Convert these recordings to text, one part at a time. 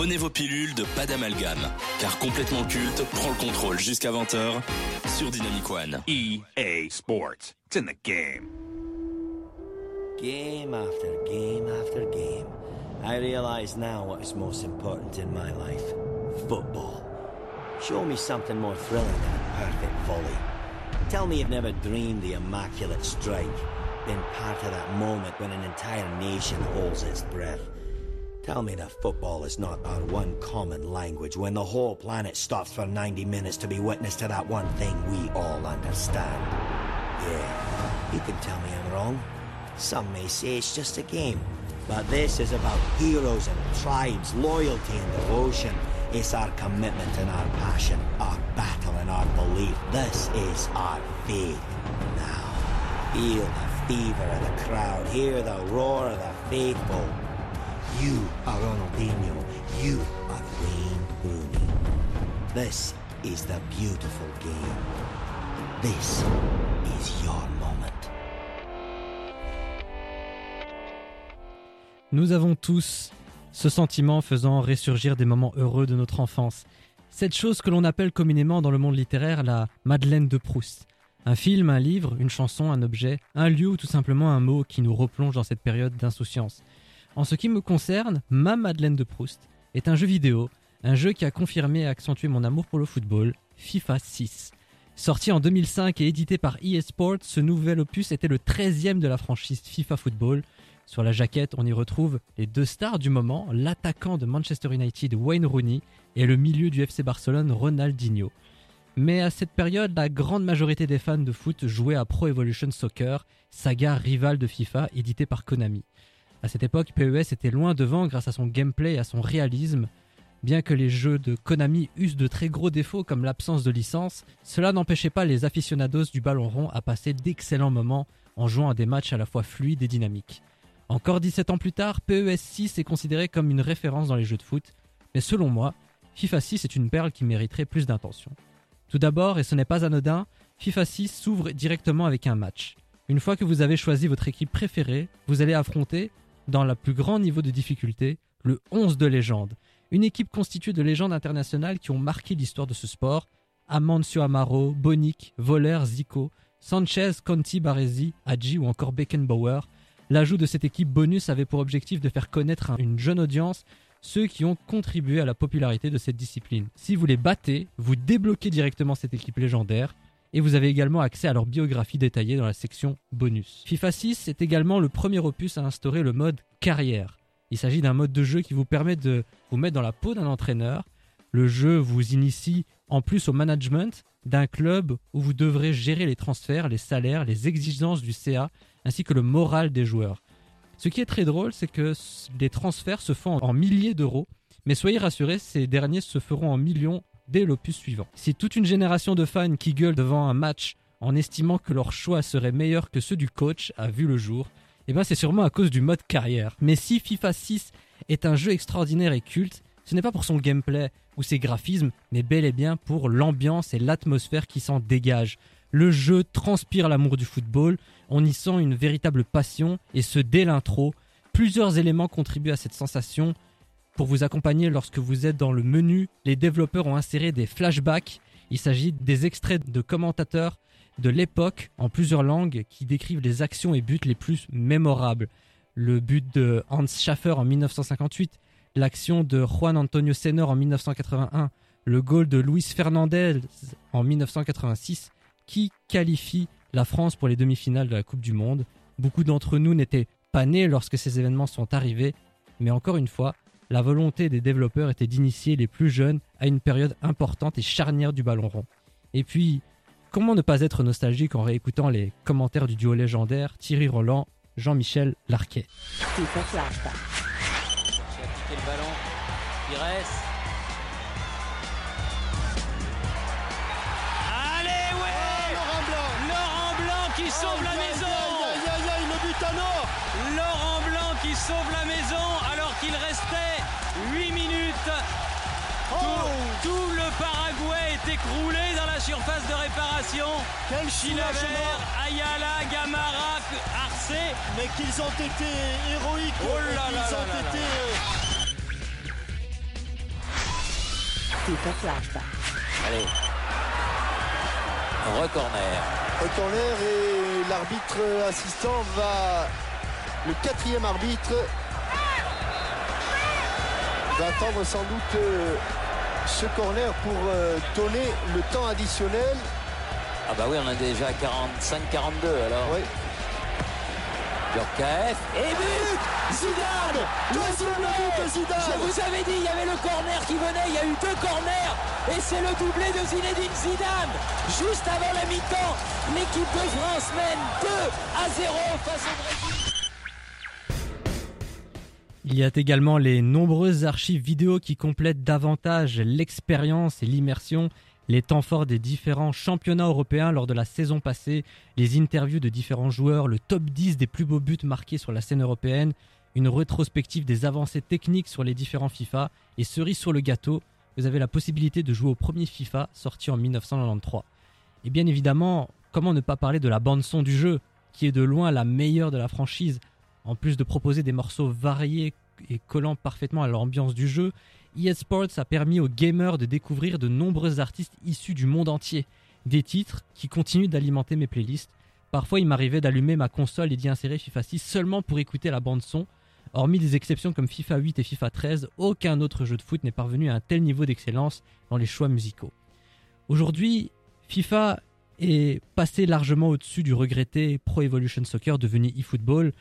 Prenez vos pilules de pas d'amalgame, car complètement culte prend le contrôle jusqu'à 20h sur Dynamic One. EA Sports. It's in the game. Game after game after game, I realize now what is most important in my life football. Show me something more thrilling than a perfect volley. Tell me you've never dreamed the immaculate strike, been part of that moment when an entire nation holds its breath. Tell me that football is not our one common language when the whole planet stops for 90 minutes to be witness to that one thing we all understand. Yeah, you can tell me I'm wrong. Some may say it's just a game. But this is about heroes and tribes, loyalty and devotion. It's our commitment and our passion, our battle and our belief. This is our faith. Now, feel the fever of the crowd, hear the roar of the faithful. You are Ronaldinho, you are Wayne. This is the beautiful game. This is your moment. Nous avons tous ce sentiment faisant ressurgir des moments heureux de notre enfance. Cette chose que l'on appelle communément dans le monde littéraire la Madeleine de Proust. Un film, un livre, une chanson, un objet, un lieu ou tout simplement un mot qui nous replonge dans cette période d'insouciance. En ce qui me concerne, ma Madeleine de Proust est un jeu vidéo, un jeu qui a confirmé et accentué mon amour pour le football, FIFA 6. Sorti en 2005 et édité par EA Sports, ce nouvel opus était le 13e de la franchise FIFA Football, sur la jaquette, on y retrouve les deux stars du moment, l'attaquant de Manchester United Wayne Rooney et le milieu du FC Barcelone Ronaldinho. Mais à cette période, la grande majorité des fans de foot jouaient à Pro Evolution Soccer, saga rivale de FIFA édité par Konami. À cette époque, PES était loin devant grâce à son gameplay et à son réalisme. Bien que les jeux de Konami eussent de très gros défauts comme l'absence de licence, cela n'empêchait pas les aficionados du ballon rond à passer d'excellents moments en jouant à des matchs à la fois fluides et dynamiques. Encore 17 ans plus tard, PES 6 est considéré comme une référence dans les jeux de foot, mais selon moi, FIFA 6 est une perle qui mériterait plus d'intention. Tout d'abord, et ce n'est pas anodin, FIFA 6 s'ouvre directement avec un match. Une fois que vous avez choisi votre équipe préférée, vous allez affronter, dans le plus grand niveau de difficulté, le 11 de légende. Une équipe constituée de légendes internationales qui ont marqué l'histoire de ce sport. Amancio Amaro, Bonic, Voler, Zico, Sanchez, Conti, Baresi, Hadji ou encore Beckenbauer – L'ajout de cette équipe bonus avait pour objectif de faire connaître à une jeune audience ceux qui ont contribué à la popularité de cette discipline. Si vous les battez, vous débloquez directement cette équipe légendaire et vous avez également accès à leur biographie détaillée dans la section bonus. FIFA 6 est également le premier opus à instaurer le mode carrière. Il s'agit d'un mode de jeu qui vous permet de vous mettre dans la peau d'un entraîneur. Le jeu vous initie en plus au management d'un club où vous devrez gérer les transferts, les salaires, les exigences du CA ainsi que le moral des joueurs. Ce qui est très drôle, c'est que les transferts se font en milliers d'euros, mais soyez rassurés, ces derniers se feront en millions dès l'opus suivant. Si toute une génération de fans qui gueulent devant un match en estimant que leur choix serait meilleur que ceux du coach a vu le jour, eh ben c'est sûrement à cause du mode carrière. Mais si FIFA 6 est un jeu extraordinaire et culte, ce n'est pas pour son gameplay ou ses graphismes, mais bel et bien pour l'ambiance et l'atmosphère qui s'en dégage. Le jeu transpire l'amour du football, on y sent une véritable passion, et ce dès l'intro. Plusieurs éléments contribuent à cette sensation. Pour vous accompagner lorsque vous êtes dans le menu, les développeurs ont inséré des flashbacks. Il s'agit des extraits de commentateurs de l'époque en plusieurs langues qui décrivent les actions et buts les plus mémorables. Le but de Hans Schaffer en 1958, l'action de Juan Antonio Senor en 1981, le goal de Luis Fernandez en 1986 qui qualifie la France pour les demi-finales de la Coupe du Monde. Beaucoup d'entre nous n'étaient pas nés lorsque ces événements sont arrivés, mais encore une fois, la volonté des développeurs était d'initier les plus jeunes à une période importante et charnière du ballon rond. Et puis, comment ne pas être nostalgique en réécoutant les commentaires du duo légendaire Thierry Roland, Jean-Michel Larquet? Quel Chilavert, Ayala, Gamara, Arce. Mais qu'ils ont été héroïques. Oh là là ils ont été... FIFA Flashback. Allez. Recorner. Au corner et l'arbitre assistant va. Le quatrième arbitre va attendre sans doute euh, ce corner pour euh, donner le temps additionnel. Ah bah oui, on est déjà à 45-42 alors. Oui. Djorkaeff. Et but Zidane Deuxième but de Zidane. Je vous avais dit, il y avait le corner qui venait, il y a eu deux corners et c'est le doublé de Zinedine Zidane. Juste avant la mi-temps, l'équipe de France mène 2 à 0 face au Brésil. Il y a également les nombreuses archives vidéo qui complètent davantage l'expérience et l'immersion, les temps forts des différents championnats européens lors de la saison passée, les interviews de différents joueurs, le top 10 des plus beaux buts marqués sur la scène européenne, une rétrospective des avancées techniques sur les différents FIFA et cerise sur le gâteau, vous avez la possibilité de jouer au premier FIFA sorti en 1993. Et bien évidemment, comment ne pas parler de la bande son du jeu, qui est de loin la meilleure de la franchise en plus de proposer des morceaux variés et collant parfaitement à l'ambiance du jeu, EA Sports a permis aux gamers de découvrir de nombreux artistes issus du monde entier. Des titres qui continuent d'alimenter mes playlists. Parfois, il m'arrivait d'allumer ma console et d'y insérer FIFA 6 seulement pour écouter la bande son. Hormis des exceptions comme FIFA 8 et FIFA 13, aucun autre jeu de foot n'est parvenu à un tel niveau d'excellence dans les choix musicaux. Aujourd'hui, FIFA est passé largement au-dessus du regretté Pro Evolution Soccer devenu eFootball.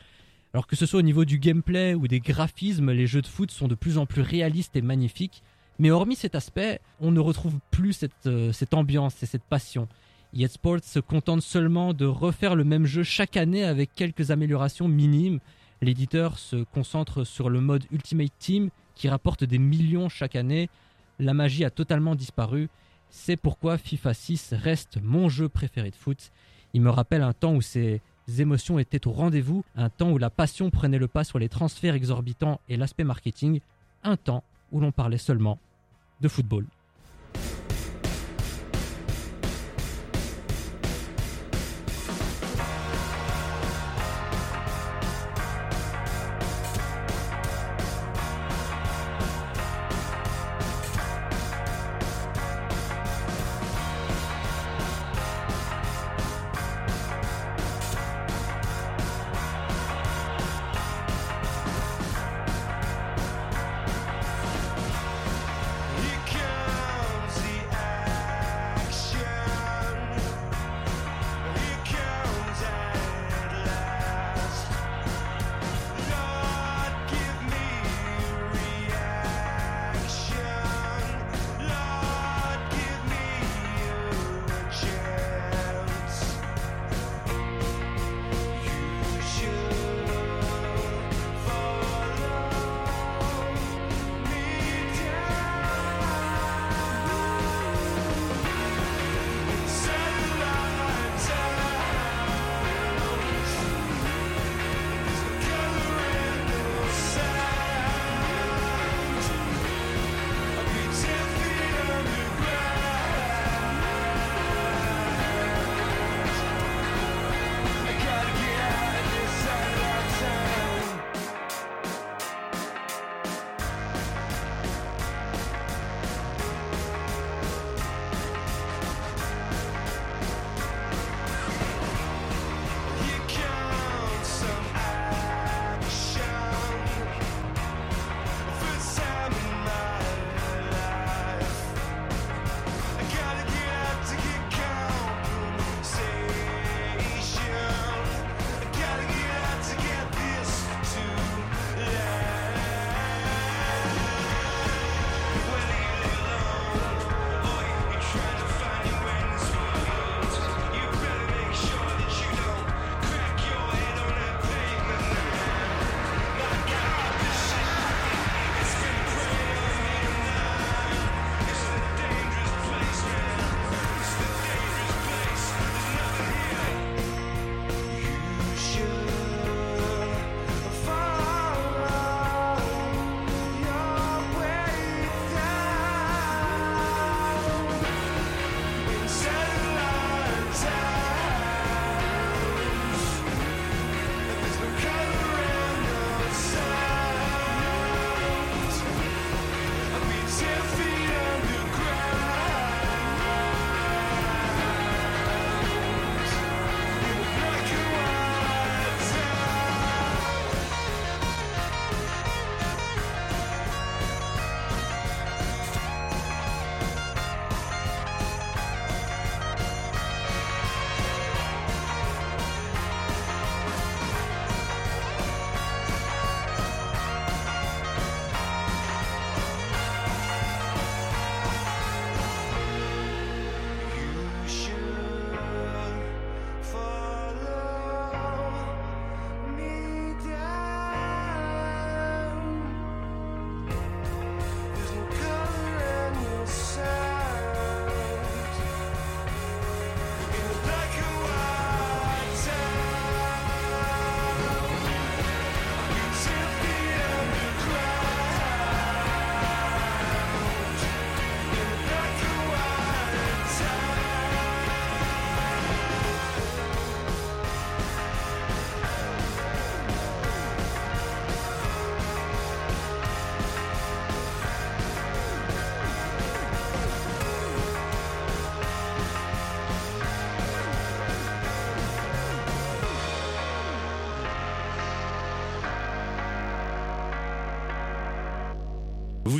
Alors que ce soit au niveau du gameplay ou des graphismes, les jeux de foot sont de plus en plus réalistes et magnifiques. Mais hormis cet aspect, on ne retrouve plus cette, euh, cette ambiance et cette passion. EA Sports se contente seulement de refaire le même jeu chaque année avec quelques améliorations minimes. L'éditeur se concentre sur le mode Ultimate Team qui rapporte des millions chaque année. La magie a totalement disparu. C'est pourquoi FIFA 6 reste mon jeu préféré de foot. Il me rappelle un temps où ces émotions étaient au rendez-vous, un temps où la passion prenait le pas sur les transferts exorbitants et l'aspect marketing, un temps où l'on parlait seulement de football.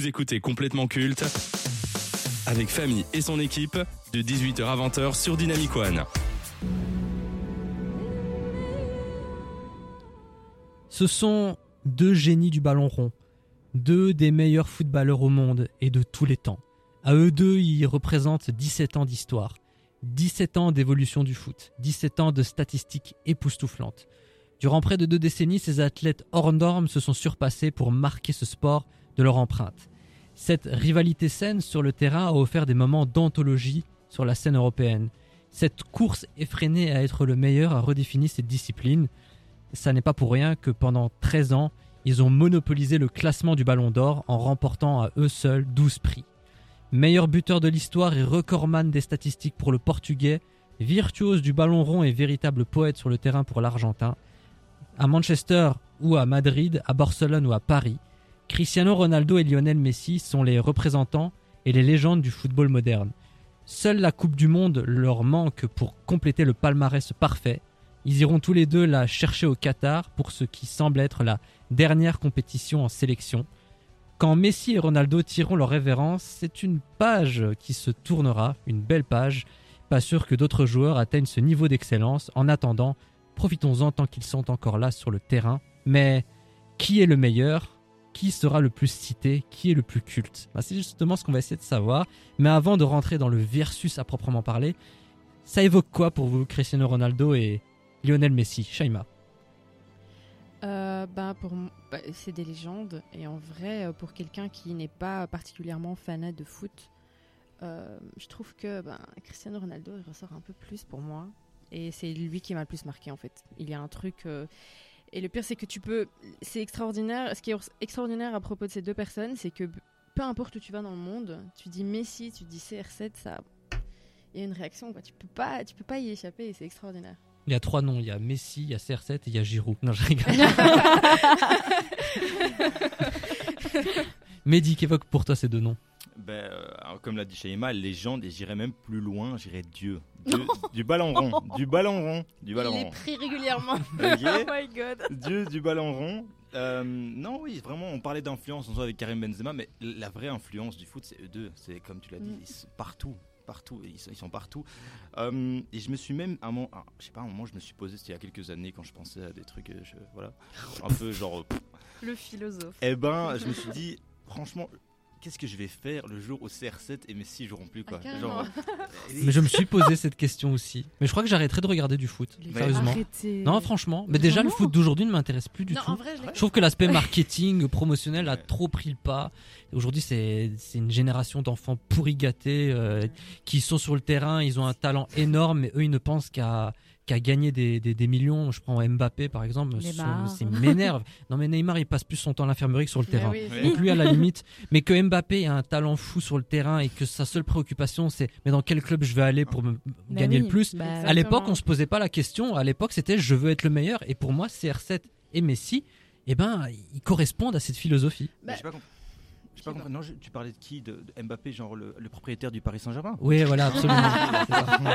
Écoutez complètement culte avec Famille et son équipe de 18h à 20h sur Dynamic One. Ce sont deux génies du ballon rond, deux des meilleurs footballeurs au monde et de tous les temps. À eux deux, ils représentent 17 ans d'histoire, 17 ans d'évolution du foot, 17 ans de statistiques époustouflantes. Durant près de deux décennies, ces athlètes hors normes se sont surpassés pour marquer ce sport de leur empreinte. Cette rivalité saine sur le terrain a offert des moments d'anthologie sur la scène européenne. Cette course effrénée à être le meilleur a redéfini cette discipline. Ça n'est pas pour rien que pendant 13 ans, ils ont monopolisé le classement du Ballon d'Or en remportant à eux seuls 12 prix. Meilleur buteur de l'histoire et recordman des statistiques pour le Portugais, virtuose du ballon rond et véritable poète sur le terrain pour l'Argentin. À Manchester ou à Madrid, à Barcelone ou à Paris, Cristiano Ronaldo et Lionel Messi sont les représentants et les légendes du football moderne. Seule la Coupe du Monde leur manque pour compléter le palmarès parfait. Ils iront tous les deux la chercher au Qatar pour ce qui semble être la dernière compétition en sélection. Quand Messi et Ronaldo tireront leur révérence, c'est une page qui se tournera, une belle page. Pas sûr que d'autres joueurs atteignent ce niveau d'excellence. En attendant, profitons-en tant qu'ils sont encore là sur le terrain. Mais qui est le meilleur? Qui sera le plus cité Qui est le plus culte. Bah, C'est justement ce qu'on va essayer de savoir. Mais avant de rentrer dans le versus à proprement parler, ça évoque quoi pour vous Cristiano Ronaldo et Lionel Messi Shaima? Euh, bah, bah, c'est des légendes. Et en vrai euh, pour quelqu'un qui n'est pas particulièrement fanat de foot euh, je trouve que ben, Cristiano Ronaldo ressort un peu plus pour moi. Et c'est lui qui m'a le plus marqué en fait. Il y a un truc euh, et le pire c'est que tu peux c'est extraordinaire ce qui est extraordinaire à propos de ces deux personnes c'est que peu importe où tu vas dans le monde tu dis Messi tu dis CR7 ça il y a une réaction quoi tu peux pas tu peux pas y échapper et c'est extraordinaire Il y a trois noms, il y a Messi, il y a CR7 et il y a Giroud. Non, je rigole. Mehdi, qu'évoque pour toi ces deux noms Ben, euh, comme l'a dit Shaima, légende, et j'irais même plus loin, j'irais Dieu. Dieu du ballon rond, du ballon rond, du ballon il est rond. pris régulièrement oh my god Dieu du ballon rond. Euh, non, oui, vraiment, on parlait d'influence, on soit avec Karim Benzema, mais la vraie influence du foot, c'est eux deux. C'est comme tu l'as dit, Mm. ils sont partout, partout, ils sont, ils sont partout. Euh, et je me suis même, à un moment, ah, je sais pas, à un moment, je me suis posé, c'était il y a quelques années, quand je pensais à des trucs, je- voilà, un peu genre, Le philosophe. eh ben, je me suis dit, franchement, qu'est-ce que je vais faire le jour où CR7 et Messi joueront plus, quoi. Ah, genre, Mais je me suis posé cette question aussi. Mais je crois que j'arrêterai de regarder du foot. Sérieusement. Arrêtez. Non, franchement. Mais déjà, le foot d'aujourd'hui ne m'intéresse plus du Non, tout. en vrai, je trouve que l'aspect marketing, promotionnel a trop pris le pas. Aujourd'hui, c'est c'est une génération d'enfants pourri gâtés euh, qui sont sur le terrain, ils ont un talent énorme, mais eux, ils ne pensent qu'à qu'à gagner des, des, des millions. Je prends Mbappé, par exemple. C'est m'énerve. Non, mais Neymar, il passe plus son temps à l'infirmerie que sur le Mais terrain. oui. Donc lui, à la limite, mais que Mbappé a un talent fou sur le terrain et que sa seule préoccupation, c'est mais dans quel club je vais aller pour me Bah gagner oui, le plus? bah, à l'époque, on se posait pas la question. À l'époque, c'était je veux être le meilleur. Et pour moi, CR7 et Messi, eh ben, ils correspondent à cette philosophie. J'ai pas compris. Non, je- tu parlais de qui de, de Mbappé, genre le, le propriétaire du Paris Saint-Germain? Oui, voilà, absolument.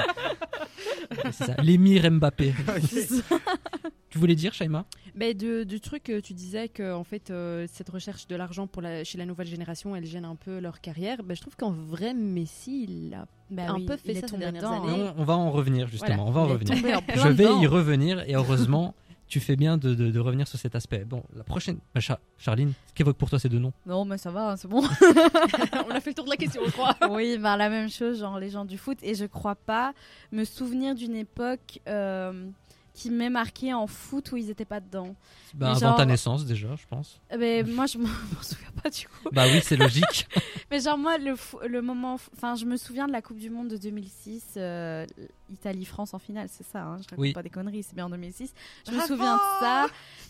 C'est ça. L'émir Mbappé. tu voulais dire, Shaima Mais de, du truc, euh, tu disais que en fait, euh, cette recherche de l'argent pour la, chez la nouvelle génération, elle gêne un peu leur carrière. Ben, je trouve qu'en vrai, Messi, il a bah un oui, peu fait ça ces dernières dedans, années. on, on va en revenir, justement. Voilà, on va en revenir. en Je vais dedans. y revenir et heureusement, tu fais bien de, de- de revenir sur cet aspect. Bon, la prochaine. bah, Cha- Charline, qu'évoque pour toi ces deux noms? Non, mais ça va, hein, c'est bon. On a fait le tour de la question, je crois. oui, bah, la même chose, genre les gens du foot. Et je crois pas me souvenir d'une époque euh, qui m'ait marqué en foot où ils étaient pas dedans. bah, Mais Avant genre- ta naissance, déjà, je pense. Eh ben, moi, je m'en m'en souviens pas du coup. Bah oui, c'est logique. Mais genre, moi, le, fo- le moment. Enfin, je me souviens de la Coupe du Monde de 2006, euh, Italie-France en finale, c'est ça, hein, je raconte Oui. pas des conneries, c'est bien en 2006. Je me souviens de ça.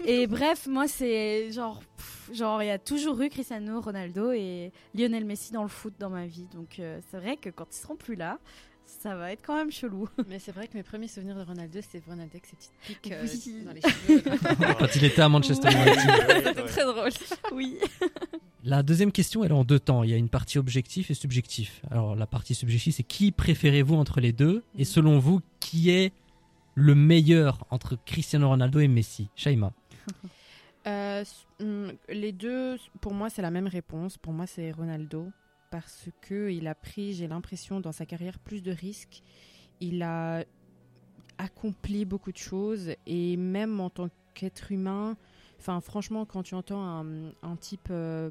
Et bref, moi, c'est genre. pff, Genre, il y a toujours eu Cristiano Ronaldo et Lionel Messi dans le foot dans ma vie. Donc, euh, c'est vrai que quand ils seront plus là, ça va être quand même chelou. Mais c'est vrai que mes premiers souvenirs de Ronaldo, c'est Ronaldo avec ses petites piques euh, Oui. dans les cheveux. Quand il était à Manchester Ouais. United. C'était très drôle. oui. La deuxième question, elle est en deux temps. Il y a une partie objectif et subjectif. Alors, la partie subjective, c'est qui préférez-vous entre les deux Et selon vous, qui est le meilleur entre Cristiano Ronaldo et Messi? Shaima Euh, hum, les deux, pour moi, c'est la même réponse. Pour moi, c'est Ronaldo. Parce que il a pris, j'ai l'impression, dans sa carrière, plus de risques. Il a accompli beaucoup de choses. Et même en tant qu'être humain, enfin, franchement, quand tu entends un, type. euh,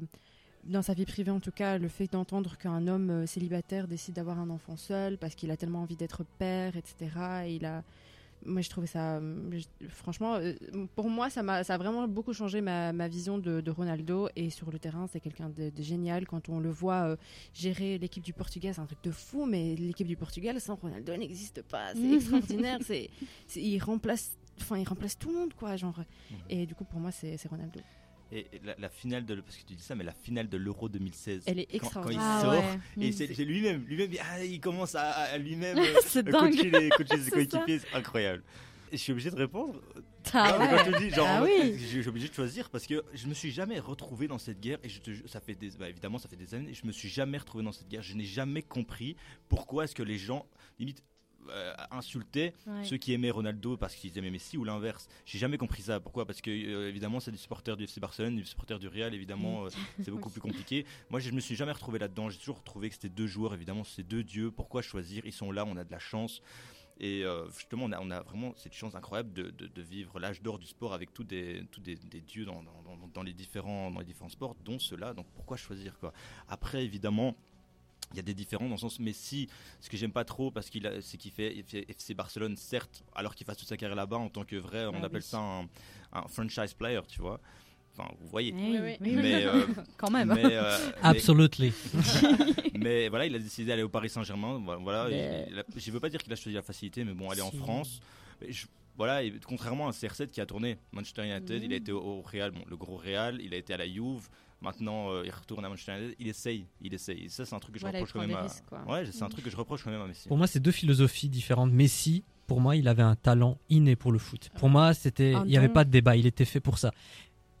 dans sa vie privée, en tout cas, le fait d'entendre qu'un homme euh, célibataire décide d'avoir un enfant seul parce qu'il a tellement envie d'être père, etc. Et il a, moi, je trouvais ça, euh, je- franchement, euh, pour moi, ça m'a, ça a vraiment beaucoup changé ma, ma vision de, de Ronaldo. Et sur le terrain, c'est quelqu'un de, de génial. Quand on le voit euh, gérer l'équipe du Portugal, c'est un truc de fou. Mais l'équipe du Portugal sans Ronaldo n'existe pas. C'est extraordinaire. C'est, il remplace, enfin, il remplace tout le monde, quoi, genre. Et du coup, pour moi, c'est Ronaldo. Et la, la finale de, parce que tu dis ça, mais la finale de l'Euro 2016. Elle est quand, quand il extraordinaire. Ah sort, ouais. et Mm. c'est c'est lui-même, lui-même, ah, il commence à, à lui-même euh, C'est euh, dingue. coacher les, coacher ses coéquipiers, c'est incroyable. Et je suis obligé de répondre. Ah ouais. quand je dis, genre, Ah oui. je suis obligé de choisir parce que je me suis jamais retrouvé dans cette guerre et je te, ju- ça fait des, bah, évidemment ça fait des années. Je me suis jamais retrouvé dans cette guerre. Je n'ai jamais compris pourquoi est-ce que les gens limite euh, insultaient Ouais. ceux qui aimaient Ronaldo parce qu'ils aimaient Messi ou l'inverse. J'ai jamais compris ça. Pourquoi? Parce que euh, évidemment c'est des supporters du FC Barcelone, des supporters du Real. Évidemment euh, c'est beaucoup plus compliqué. Moi je me suis jamais retrouvé là-dedans. J'ai toujours trouvé que c'était deux joueurs. Évidemment c'est deux dieux. Pourquoi choisir? Ils sont là. On a de la chance. Et euh, justement, on a, on a vraiment cette chance incroyable de, de- de vivre l'âge d'or du sport avec tous des, tous des, des dieux dans, dans- dans- dans les différents, dans les différents sports, dont ceux-là. Donc pourquoi choisir quoi? Après, évidemment. Il y a des différences dans le sens Messi, ce que j'aime pas trop parce qu'il c'est qu'il fait, fait FC Barcelone certes, alors qu'il fasse toute sa carrière là-bas en tant que vrai, on Ah appelle oui. ça un, un franchise player, tu vois. Enfin, vous voyez. Oui, oui. Mais, euh, Quand même. mais, euh, mais- Absolutely. mais voilà, il a décidé d'aller au Paris Saint-Germain. Voilà, voilà, Mais- il- il a- je veux pas dire qu'il a choisi la facilité, mais bon, aller en. France. Mais je- voilà, et contrairement à CR7 qui a tourné Manchester United, il a été au, au Real, bon, le gros Real, il a été à la Juve. Maintenant, euh, il retourne à Manchester United. Il essaye, il essaye. Et ça, c'est un truc que je Voilà, reproche quand même à. risques. Ouais, c'est un truc que je reproche quand même à Messi. Pour moi, c'est deux philosophies différentes. Messi, pour moi, il avait un talent inné pour le foot. Pour moi, c'était, il n'y avait pas de débat. Il était fait pour ça.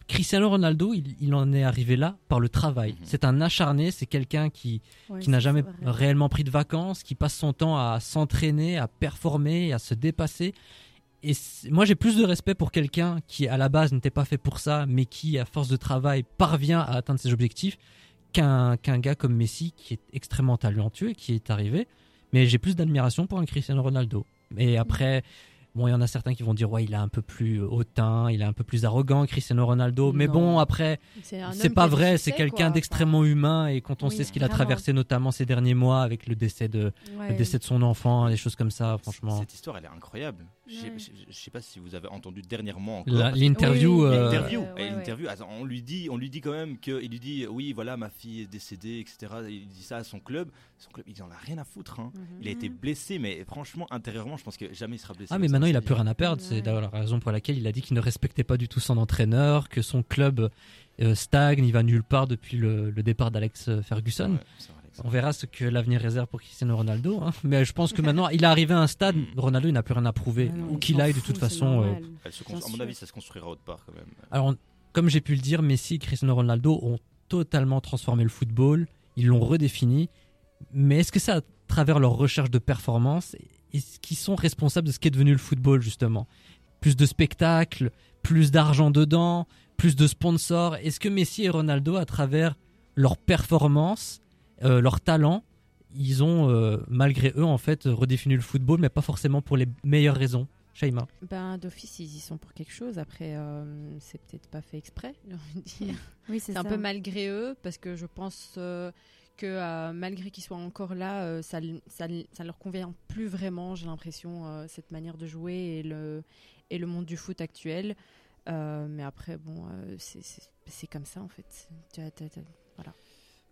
Cristiano Ronaldo, il, il en est arrivé là par le travail. Mhm. C'est un acharné. C'est quelqu'un qui, Ouais, qui n'a jamais vrai. réellement pris de vacances, qui passe son temps à s'entraîner, à performer, à se dépasser. Et moi, j'ai plus de respect pour quelqu'un qui, à la base, n'était pas fait pour ça, mais qui, à force de travail, parvient à atteindre ses objectifs, qu'un qu'un gars comme Messi, qui est extrêmement talentueux et qui est arrivé. Mais j'ai plus d'admiration pour un Cristiano Ronaldo. Et après, bon, il y en a certains qui vont dire, ouais, il est un peu plus hautain, il est un peu plus arrogant, Cristiano Ronaldo. Mais Non. bon, après, C'est pas vrai, c'est quelqu'un d'extrêmement humain et quand on Oui, sait ce qu'il a traversé notamment ces derniers mois avec le décès de, Ouais. le décès de son enfant, des choses comme ça, franchement. Cette histoire, elle est incroyable. Je je sais pas si vous avez entendu dernièrement L'interview, Oui, euh, L'interview, Euh, attends, on lui dit, on lui dit quand même que, il lui dit, oui, voilà, ma fille est décédée, etc. Il dit ça à son club. Son club, il en a rien à foutre. hein. Mhm. Il a été blessé, mais franchement, intérieurement, je pense que jamais il sera blessé. ah mais maintenant il a plus rien à perdre, c'est la raison pour laquelle il a dit qu'il ne respectait pas du tout son entraîneur, que son club euh, stagne, il va nulle part depuis le, le départ d'Alex Ferguson. Ouais, c'est vrai, Alex. On verra ce que l'avenir réserve pour Cristiano Ronaldo. hein. Mais je pense que maintenant, il est arrivé à un stade, Ronaldo il n'a plus rien à prouver. Ah non, Où il qu'il aille, de toute façon. euh. Elle se à mon avis, ça se construira autre part quand même. Alors, comme j'ai pu le dire, Messi et Cristiano Ronaldo ont totalement transformé le football, ils l'ont redéfini. Mais est-ce que c'est à travers leur recherche de performance Est-ce qu'ils sont responsables de ce qui est devenu le football, justement? Plus de spectacles, plus d'argent dedans, plus de sponsors. Est-ce que Messi et Ronaldo, à travers leur performance, euh, leur talent, ils ont, euh, malgré eux, en fait, redéfini le football, mais pas forcément pour les meilleures raisons Shaima Ben, d'office, ils y sont pour quelque chose. Après, euh, c'est peut-être pas fait exprès, j'ai envie de dire. Oui, c'est C'est un peu malgré eux, parce que je pense euh, que euh, malgré qu'ils soient encore là, euh, ça, l- ça, ça leur convient plus vraiment, j'ai l'impression, euh, cette manière de jouer et le, et le monde du foot actuel. Euh, mais après, bon, euh, c'est- comme ça en fait. Tu as- t'as- t'as-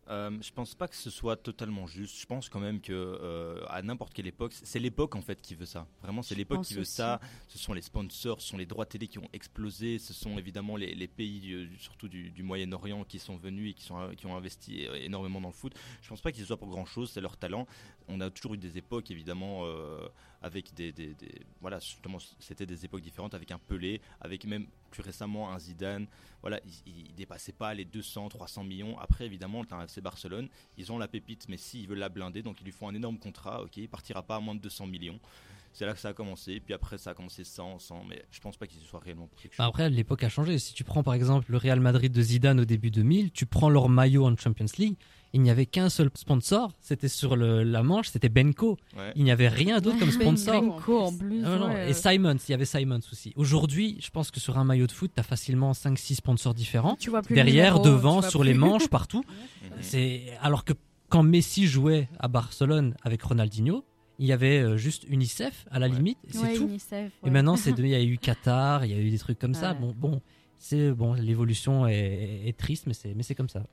Euh, je pense pas que ce soit totalement juste. Je pense quand même que euh, à n'importe quelle époque, c'est l'époque en fait qui veut ça. Vraiment, c'est l'époque qui veut aussi. ça. Ce sont les sponsors, ce sont les droits télé qui ont explosé. Ce sont évidemment les, les pays, euh, surtout du, du Moyen-Orient, qui sont venus et qui, sont, qui ont investi énormément dans le foot. Je pense pas qu'ils soient pour grand chose. C'est leur talent. On a toujours eu des époques évidemment euh, avec des, des- des- voilà justement c'était des époques différentes avec un Pelé, avec même plus récemment un Zidane. Voilà, dépassaient pas les 200, 300 millions. Après évidemment, tu as un FC Barcelone, ils ont la pépite, mais s'ils veulent la blinder, donc ils lui font un énorme contrat. Ok, il partira pas à moins de 200 millions. C'est là que ça a commencé. Puis après, ça a commencé sans, sans. Mais je pense pas qu'il se soit réellement chose. Bah après, l'époque a changé. Si tu prends par exemple le Real Madrid de Zidane au début 2000, tu prends leur maillot en Champions League, il n'y avait qu'un seul sponsor, c'était sur le- la manche, c'était Benko. Ouais. Il n'y avait rien d'autre comme sponsor. Benko en plus. Ah non, ouais. Et Simons, il y avait Simons aussi. Aujourd'hui, je pense que sur un maillot de foot, tu as facilement 5-6 sponsors différents. Tu vois plus Derrière, numéro, devant, tu vois sur les manches, partout. C'est Alors que quand Messi jouait à Barcelone avec Ronaldinho, il y avait euh, juste UNICEF à la Ouais. limite, et c'est Ouais, tout. UNICEF, Et maintenant, c'est de- il y a eu Qatar, il y a eu des trucs comme ça. Bon, bon, c'est bon, l'évolution est, est triste, mais c'est mais c'est comme ça.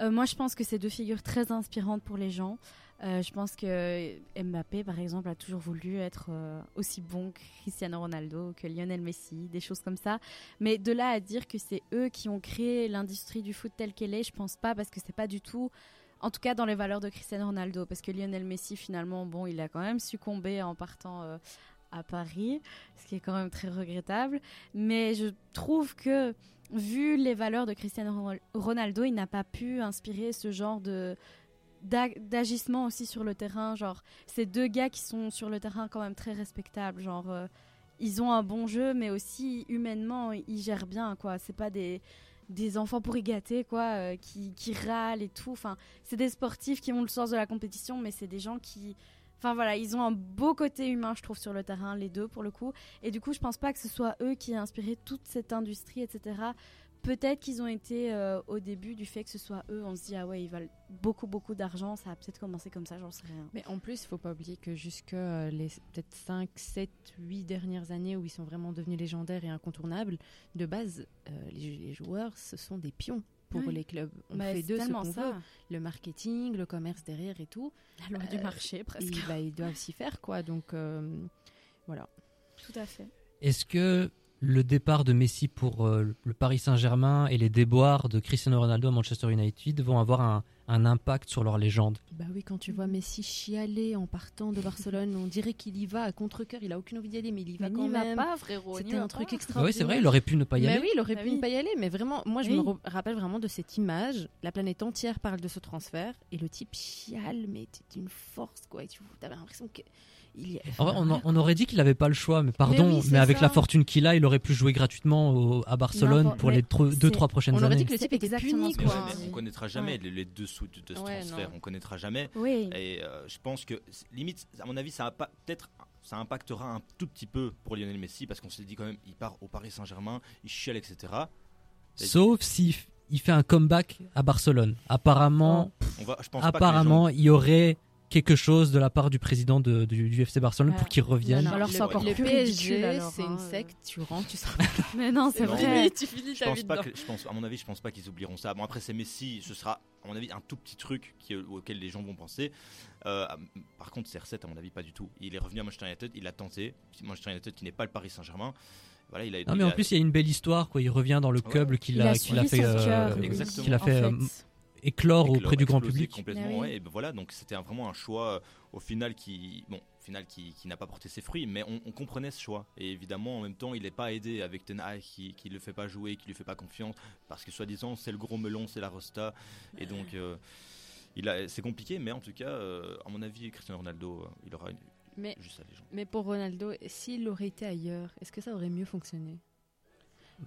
Euh, moi, je pense que c'est deux figures très inspirantes pour les gens. Euh, je pense que Mbappé, par exemple, a toujours voulu être euh, aussi bon que Cristiano Ronaldo, que Lionel Messi, des choses comme ça. Mais de là à dire que c'est eux qui ont créé l'industrie du foot telle qu'elle est, je pense pas, parce que c'est pas du tout, en tout cas dans les valeurs de Cristiano Ronaldo, parce que Lionel Messi, finalement, bon, il a quand même succombé en partant. euh, à Paris, ce qui est quand même très regrettable. Mais je trouve que vu les valeurs de Cristiano Ron- Ronaldo, il n'a pas pu inspirer ce genre de d'ag- d'agissement aussi sur le terrain. Genre, ces deux gars qui sont sur le terrain quand même très respectables. Genre, euh, ils ont un bon jeu, mais aussi humainement, ils gèrent bien. quoi. C'est pas des des enfants pourri gâtés quoi euh, qui, qui râlent et tout. Enfin c'est des sportifs qui ont le sens de la compétition mais c'est des gens qui enfin voilà ils ont un beau côté humain je trouve sur le terrain les deux pour le coup. Et du coup je pense pas que ce soit eux qui aient inspiré toute cette industrie etc peut-être qu'ils ont été euh, au début du fait que ce soit eux on se dit ah ouais ils valent beaucoup beaucoup d'argent ça a peut-être commencé comme ça j'en sais rien Mais en plus, il faut pas oublier que jusque euh, les peut-être 5, 7, 8 dernières années où ils sont vraiment devenus légendaires et incontournables, de base, euh, les, les joueurs, ce sont des pions pour Oui. les clubs. On Bah, fait d'eux ce qu'on ça. veut. Le marketing, le commerce derrière et tout. la loi du marché presque Ils, bah, ils doivent s'y faire, quoi. Donc, euh, voilà. tout à fait Est-ce que le départ de Messi pour euh, le Paris Saint-Germain et les déboires de Cristiano Ronaldo à Manchester United vont avoir un, un impact sur leur légende Bah oui, quand tu vois Messi chialer en partant de Barcelone, on dirait qu'il y va à contre-cœur. Il a aucune envie d'y aller, mais il y va Mais quand n'y va même. pas frérot C'était va un truc pas. extraordinaire. Oui, c'est vrai, il aurait pu ne pas y Mais aller. oui, il aurait Bah pu oui. ne pas y aller, mais vraiment, moi je Oui. me rappelle vraiment de cette image. La planète entière parle de ce transfert et le type chiale, mais c'est une force quoi. Et tu avais l'impression que il y a- En vrai, on, on aurait dit qu'il n'avait pas le choix, mais pardon, Mais mais, oui, avec ça. la fortune qu'il a, il aurait pu jouer gratuitement au- à Barcelone pour les mais 2-3 c'est- prochaines on aurait années. dit que le type était puni quoi. Mais on connaîtra jamais Ouais. les, les dessous de, de ce Ouais, transfert. non. On connaîtra jamais. oui Et euh, je pense que limite, à mon avis, ça a pas peut-être ça impactera un tout petit peu pour Lionel Messi parce qu'on s'est dit quand même, il part au Paris Saint-Germain, il chiale, etc. Sauf s'il f- il fait un comeback à Barcelone. Apparemment, On va, je pense pas que les apparemment, il y aurait quelque chose de la part du président de- du, du FC Barcelone Ouais. pour qu'il revienne. Non, non. Alors, c'est encore le plus PSG, c'est une euh. secte. Tu rentres, tu sors. mais non c'est vrai mais- tu finis Je pense pas que, je pense, à mon avis, je pense pas qu'ils oublieront ça. Bon, après, c'est Messi, ce sera, à mon avis, un tout petit truc qui, auquel les gens vont penser. Euh, par contre, CR7, à mon avis, pas du tout. Il est revenu à Manchester United, il a tenté. Manchester United qui n'est pas le Paris Saint-Germain. Voilà, il a, Non, mais il en a- plus, il y a une belle histoire. Quoi. Il revient dans le Ouais. club qu'il il a, a qu'il a suivi fait, son euh, cœur oui, exactement. qu'il a en fait, euh, éclore éclore, auprès du grand public. Complètement, oui. ouais, et ben voilà, donc c'était vraiment un choix euh, au final qui, bon, au final qui, qui n'a pas porté ses fruits, mais on, on comprenait ce choix. Et évidemment, en même temps, il n'est pas aidé avec Ten Hag qui, qui le fait pas jouer, qui lui fait pas confiance, parce que soi-disant c'est le gros melon, c'est la Rosta, et donc euh, il a, c'est compliqué, mais en tout cas, euh, à mon avis, Cristiano Ronaldo, euh, il aura une, Mais, juste légende. mais pour Ronaldo, s'il aurait été ailleurs, est-ce que ça aurait mieux fonctionné?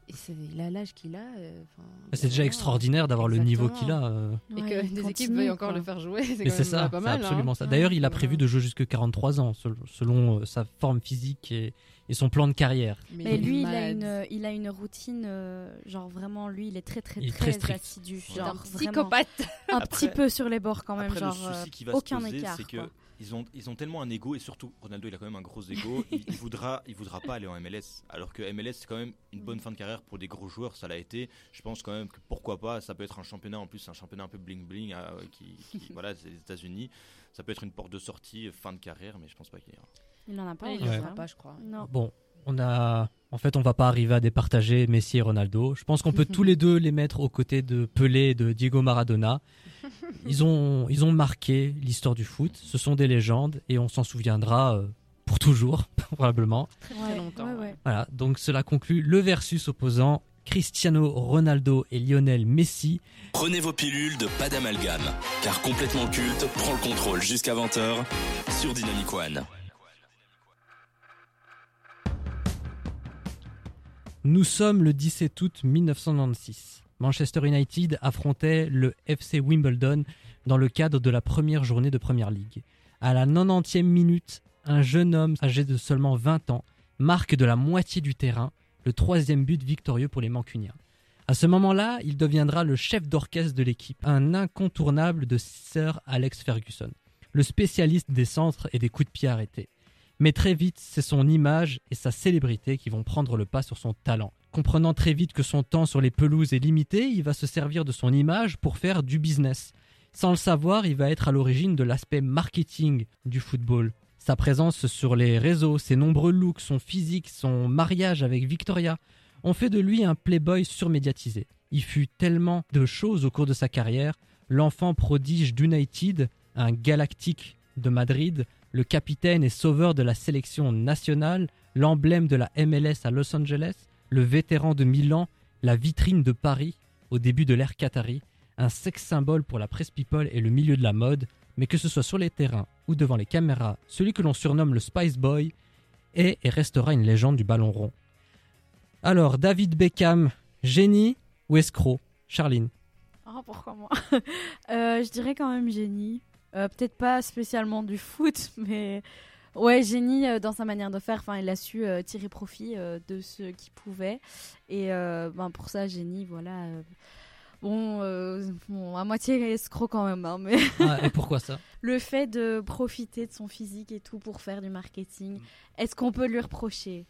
Et Il a l'âge qu'il a. euh, enfin, C'est déjà extraordinaire d'avoir le niveau qu'il a. euh. Et que des équipes veuillent encore quoi. le faire jouer, c'est ça, pas c'est hein. absolument ça. D'ailleurs, il a prévu de jouer jusque 43 ans, sel- selon euh, sa forme physique et, et son plan de carrière. Mais lui, il a, une, il a une routine, euh, genre vraiment, lui, il est très très est très, très strict. assidu. Genre un psychopathe. un Après- petit peu sur les bords quand même, Après, genre le souci euh, qui va aucun se poser, écart. c'est que quoi. Ils ont, ils ont tellement un ego et surtout Ronaldo, il a quand même un gros ego. il, il voudra, il voudra pas aller en MLS. Alors que MLS, c'est quand même une bonne fin de carrière pour des gros joueurs. Ça l'a été. Je pense quand même que pourquoi pas. Ça peut être un championnat en plus, un championnat un peu bling bling euh, qui, qui- voilà, c'est les États-Unis. Ça peut être une porte de sortie fin de carrière, mais je pense pas qu'il y ira. Il en a pas. Il on le Ouais. fera voit. pas, je crois. Non. Bon, on a. En fait, on va pas arriver à départager Messi et Ronaldo. Je pense qu'on peut tous les deux les mettre aux côtés de Pelé et de Diego Maradona. Ils ont, ils ont marqué l'histoire du foot. Ce sont des légendes et on s'en souviendra euh, pour toujours, probablement. Très Ouais, longtemps. ouais, ouais. Voilà, donc cela conclut le versus opposant Cristiano Ronaldo et Lionel Messi. Prenez vos pilules de pas d'amalgame, car complètement culte prend le contrôle jusqu'à 20h sur Dynamic One. Nous sommes le 17 août 1996. Manchester United affrontait le FC Wimbledon dans le cadre de la première journée de Première Ligue. À la 90e minute, un jeune homme âgé de seulement 20 ans marque de la moitié du terrain le troisième but victorieux pour les Mancuniens. À ce moment-là, il deviendra le chef d'orchestre de l'équipe, un incontournable de Sir Alex Ferguson, le spécialiste des centres et des coups de pied arrêtés. Mais très vite, c'est son image et sa célébrité qui vont prendre le pas sur son talent. Comprenant très vite que son temps sur les pelouses est limité, il va se servir de son image pour faire du business. Sans le savoir, il va être à l'origine de l'aspect marketing du football. Sa présence sur les réseaux, ses nombreux looks, son physique, son mariage avec Victoria ont fait de lui un playboy surmédiatisé. Il fut tellement de choses au cours de sa carrière, l'enfant prodige d'United, un galactique de Madrid, le capitaine et sauveur de la sélection nationale, l'emblème de la MLS à Los Angeles, le vétéran de Milan, la vitrine de Paris au début de l'ère Qatari, un sex symbole pour la presse people et le milieu de la mode, mais que ce soit sur les terrains ou devant les caméras, celui que l'on surnomme le Spice Boy est et restera une légende du ballon rond. Alors, David Beckham, génie ou escroc? Charline Oh, pourquoi moi? Euh, Je dirais quand même génie. Euh, Peut-être pas spécialement du foot, mais ouais, génie euh, dans sa manière de faire. Enfin, il a su euh, tirer profit de ce qu'il pouvait. Et ben, pour ça, génie, voilà. Bon, bon, à moitié escroc quand même, hein, mais Ah, Et pourquoi ça le fait de profiter de son physique et tout pour faire du marketing, est-ce qu'on peut lui reprocher?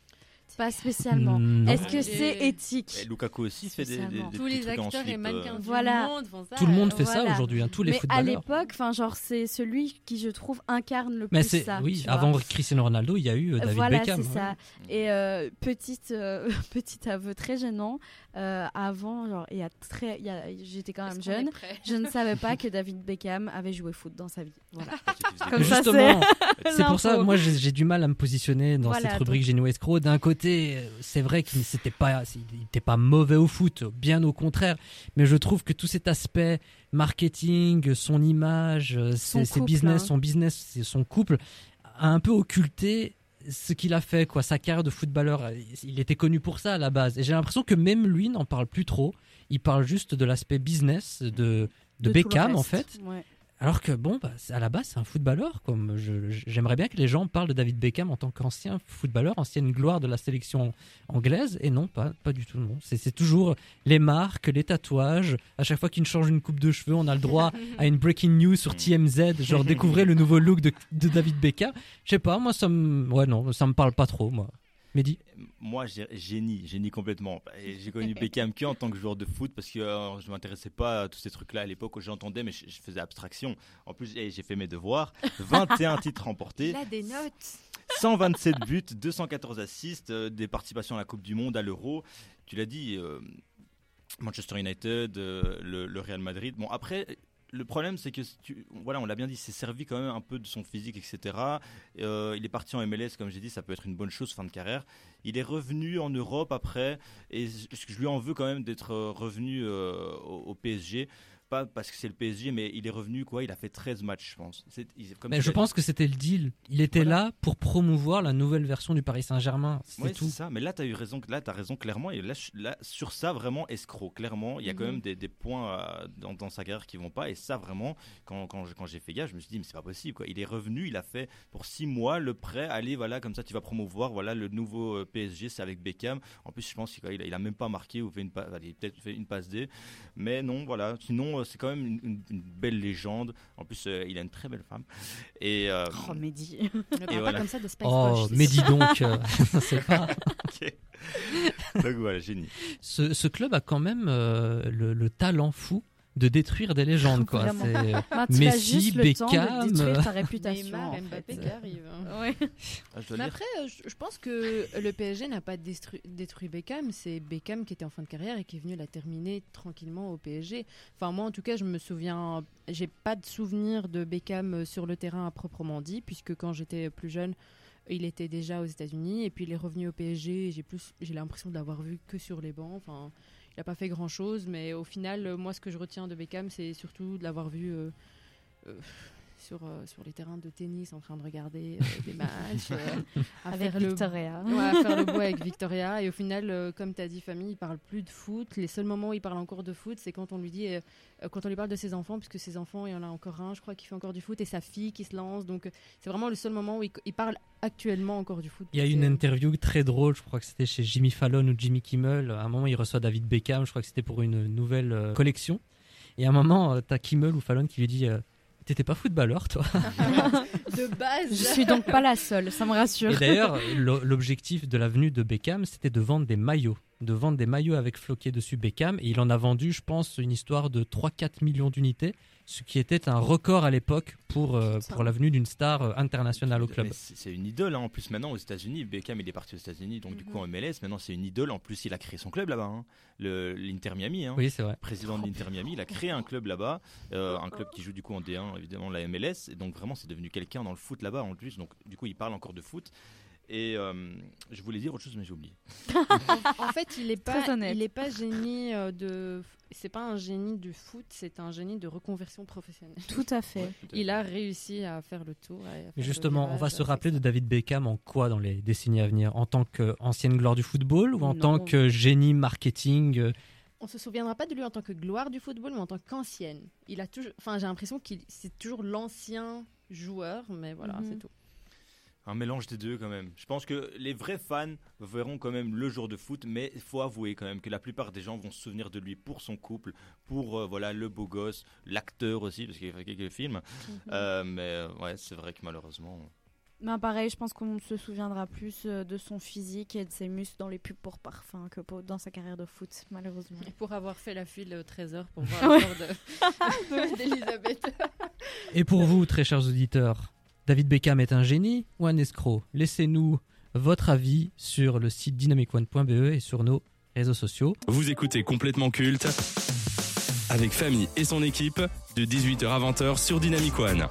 Pas spécialement. Est-ce que c'est éthique Et Lukaku aussi fait des, des, Tous les trucs en acteurs et slip, euh, mannequins Voilà. du monde font ça. Tout le monde euh, fait ça aujourd'hui, hein, tous les Mais à l'époque, enfin genre c'est celui qui je trouve incarne le Mais plus c'est ça. oui, avant Cristiano Ronaldo, il y a eu euh, David voilà, Beckham. c'est ouais. ça. Et euh, petite, euh, petit aveu très gênant. euh, avant, genre, il y a très, j'étais quand même jeune. Je ne savais pas que David Beckham avait joué foot dans sa vie. Voilà. Comme Comme ça, Justement, c'est pour ça, moi j'ai du mal à me positionner dans cette rubrique ou escroc. D'un côté, c'est vrai qu'il n'était pas, il était pas mauvais au foot, bien au contraire. Mais je trouve que tout cet aspect marketing, son image, Son ses, ses business, hein. son business, son couple, a un peu occulté ce qu'il a fait, quoi, sa carrière de footballeur. Il était connu pour ça à la base. Et j'ai l'impression que même lui n'en parle plus trop. Il parle juste de l'aspect business de, Beckham, en fait. Ouais. Alors que bon, bah, à la base, c'est un footballeur. Comme j'aimerais bien que les gens parlent de David Beckham en tant qu'ancien footballeur, ancienne gloire de la sélection anglaise. Et non, pas, pas du tout. Non. C'est toujours les marques, les tatouages. À chaque fois qu'il change une coupe de cheveux, on a le droit à une breaking news sur TMZ, genre découvrez le nouveau look de, de David Beckham. Je sais pas, moi ça me, ouais non, ça me parle pas trop, moi. Mehdi Moi, génie, génie complètement. J'ai connu Beckham que en tant que joueur de foot parce que euh, je m'intéressais pas à tous ces trucs-là à l'époque où j'entendais, mais je, je faisais abstraction. En plus, eh, j'ai fait mes devoirs. 21 titres remportés, Il a des notes. 127 buts, 214 assists, euh, des participations à la Coupe du Monde, à l'Euro. Tu l'as dit, euh, Manchester United, euh, le, le Real Madrid. Bon, après. Le problème, c'est que, voilà, on l'a bien dit, c'est servi quand même un peu de son physique, etc. Euh, il est parti en MLS, comme j'ai dit, ça peut être une bonne chose fin de carrière. Il est revenu en Europe après, et je lui en veux quand même d'être euh, revenu euh, au PSG. Pas parce que c'est le PSG, mais il est revenu, quoi. Il a fait 13 matchs, je pense. C'est- il- comme Mais je pense que c'était le deal. Il était Voilà. là pour promouvoir la nouvelle version du Paris Saint-Germain. C'est Ouais, tout. ça. Mais là, tu as eu raison. Là, tu as raison clairement. Et là, sur ça, vraiment escroc. Clairement, il y a quand Mhm. même des, des points euh, dans, dans sa carrière qui vont pas. Et ça, vraiment, quand, quand, j'ai fait gaffe, je me suis dit, mais c'est pas possible. Quoi. Il est revenu, il a fait pour six mois le prêt. Allez, voilà, comme ça, tu vas promouvoir. Voilà, le nouveau euh, PSG, c'est avec Beckham. En plus, je pense qu'il a, il a même pas marqué ou fait une, pa- peut-être fait une passe D. Mais non, voilà. Sinon, c'est quand même une, une- une belle légende. En plus, euh, il a une très belle femme. Et. euh, Oh, Mehdi. Ne parle pas voilà. comme ça de Spice Oh, dis donc, euh, pas. Donc voilà, génie. Ce, ce club a quand même euh, le, le talent fou de détruire des légendes, quoi. As Messi, Beckham, détruire ta réputation. en Mbappé qui hein. Ouais. Ah, je Mais après, euh, je je pense que le PSG n'a pas détruit, détruit Beckham. C'est Beckham qui était en fin de carrière et qui est venu la terminer tranquillement au PSG. Enfin, moi, en tout cas, je me souviens. J'ai pas de souvenir de Beckham euh, sur le terrain à proprement dit, puisque quand j'étais plus jeune, il était déjà aux États-Unis et puis il est revenu au PSG. J'ai plus, j'ai l'impression de l'avoir vu que sur les bancs. Enfin, il n'a pas fait grand chose, mais au final, euh, moi, ce que je retiens de Beckham, c'est surtout de l'avoir vu. euh, euh, sur, euh, sur les terrains de tennis en train de regarder euh, des matchs. euh, à Avec faire le- Victoria. Ouais, à faire le bois avec Victoria. Et au final, euh, comme tu as dit, famille, il parle plus de foot. Les seuls moments où il parle encore de foot, c'est quand on lui dit, quand on lui parle de ses enfants, puisque ses enfants, il y en a encore un, je crois, qui fait encore du foot, et sa fille qui se lance. Donc, c'est vraiment le seul moment où il, il parle actuellement encore du foot. Il y a une interview très drôle, je crois que c'était chez Jimmy Fallon ou Jimmy Kimmel. À un moment, il reçoit David Beckham, je crois que c'était pour une nouvelle euh, collection. Et à un moment, euh, t'as Kimmel ou Fallon qui lui dit euh, T'étais pas footballeur, toi de base. Je suis donc pas la seule, ça me rassure. Et d'ailleurs, lo- l'objectif de la venue de Beckham, c'était de vendre des maillots. De vendre des maillots avec floqué dessus Beckham. Et il en a vendu, je pense, une histoire de 3-4 millions d'unités, ce qui était un record à l'époque pour, euh, pour la venue d'une star euh, internationale au club. C'est une idole hein. en plus maintenant aux États-Unis. Beckham il est parti aux États-Unis donc du coup en MLS maintenant c'est une idole. En plus il a créé son club là-bas, hein. Le- l'Inter Miami. hein. Oui, c'est vrai. Président de l'Inter Miami, il a créé un club là-bas, euh, un club qui joue du coup en D1 évidemment la MLS. Et donc vraiment c'est devenu quelqu'un dans le foot là-bas en plus. Donc du coup il parle encore de foot. Et euh, je voulais dire autre chose mais j'ai oublié. En fait, il est Très pas, il est pas génie euh, de. C'est pas un génie du foot, c'est un génie de reconversion professionnelle. Tout à fait. Ouais, tout à Il a réussi à faire le tour. et à faire Mais le justement, on va se avec rappeler ça. de David Beckham en quoi dans les décennies à venir? En tant qu'ancienne gloire du football ou en Non. tant que génie marketing euh, On se souviendra pas de lui en tant que gloire du football, mais en tant qu'ancienne. Il a toujours. Enfin, j'ai l'impression qu'il c'est toujours l'ancien joueur, mais voilà, Mhm. c'est tout. Un mélange des deux quand même. Je pense que les vrais fans verront quand même le jour de foot, mais il faut avouer quand même que la plupart des gens vont se souvenir de lui pour son couple, pour euh, voilà le beau gosse, l'acteur aussi parce qu'il a fait quelques films. Mhm. Euh, mais euh, ouais, c'est vrai que malheureusement. Ben pareil, je pense qu'on se souviendra plus de son physique et de ses muscles dans les pubs pour parfum que pour- dans sa carrière de foot, malheureusement. Et pour avoir fait la file au trésor pour voir le corps de- d'Elisabeth. Et pour vous, très chers auditeurs, David Beckham est un génie ou un escroc? Laissez-nous votre avis sur le site dynamicone.be et sur nos réseaux sociaux. Vous écoutez complètement culte avec Famille et son équipe de 18h à 20h sur Dynamic One.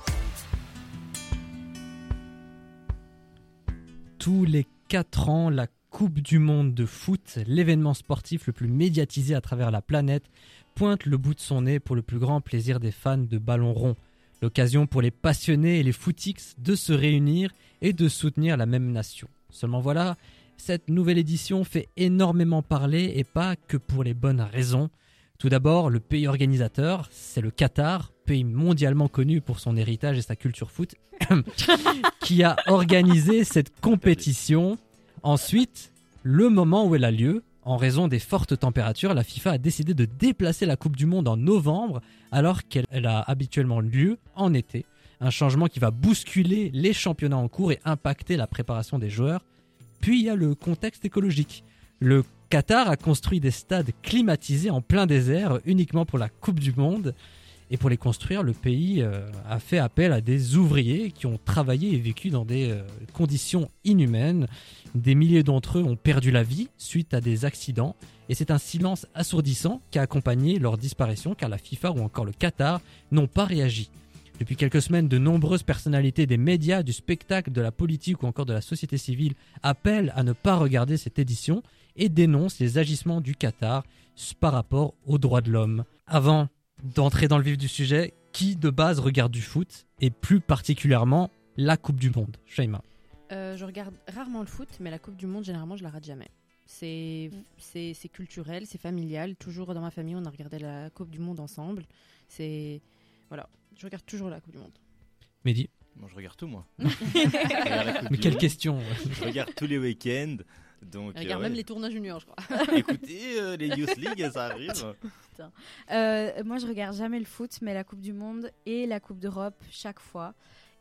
Tous les 4 ans, la Coupe du Monde de foot, l'événement sportif le plus médiatisé à travers la planète, pointe le bout de son nez pour le plus grand plaisir des fans de ballon rond. L'occasion pour les passionnés et les footix de se réunir et de soutenir la même nation. Seulement voilà, cette nouvelle édition fait énormément parler et pas que pour les bonnes raisons. Tout d'abord, le pays organisateur, c'est le Qatar, pays mondialement connu pour son héritage et sa culture foot, qui a organisé cette compétition. Ensuite, le moment où elle a lieu, en raison des fortes températures, la FIFA a décidé de déplacer la Coupe du Monde en novembre alors qu'elle elle a habituellement lieu en été. Un changement qui va bousculer les championnats en cours et impacter la préparation des joueurs. Puis il y a le contexte écologique. Le Qatar a construit des stades climatisés en plein désert uniquement pour la Coupe du Monde. Et pour les construire, le pays euh, a fait appel à des ouvriers qui ont travaillé et vécu dans des euh, conditions inhumaines. Des milliers d'entre eux ont perdu la vie suite à des accidents. Et c'est un silence assourdissant qui a accompagné leur disparition car la FIFA ou encore le Qatar n'ont pas réagi. Depuis quelques semaines, de nombreuses personnalités des médias, du spectacle, de la politique ou encore de la société civile appellent à ne pas regarder cette édition et dénoncent les agissements du Qatar par rapport aux droits de l'homme. Avant d'entrer dans le vif du sujet, qui de base regarde du foot et plus particulièrement la Coupe du Monde? Shaima. Euh, je regarde rarement le foot, mais la Coupe du Monde, généralement, je la rate jamais. C'est c'est c'est culturel, c'est familial. Toujours dans ma famille, on a regardé la Coupe du Monde ensemble. C'est. Voilà, je regarde toujours la Coupe du Monde. Mehdi Moi je regarde tout moi. Regarde Mais quelle question Je regarde tous les week-ends. Donc, Je regarde euh, même les tournois juniors, je crois. Écoutez, euh, les Youth League, ça arrive. Euh, moi, je regarde jamais le foot, mais la Coupe du Monde et la Coupe d'Europe chaque fois.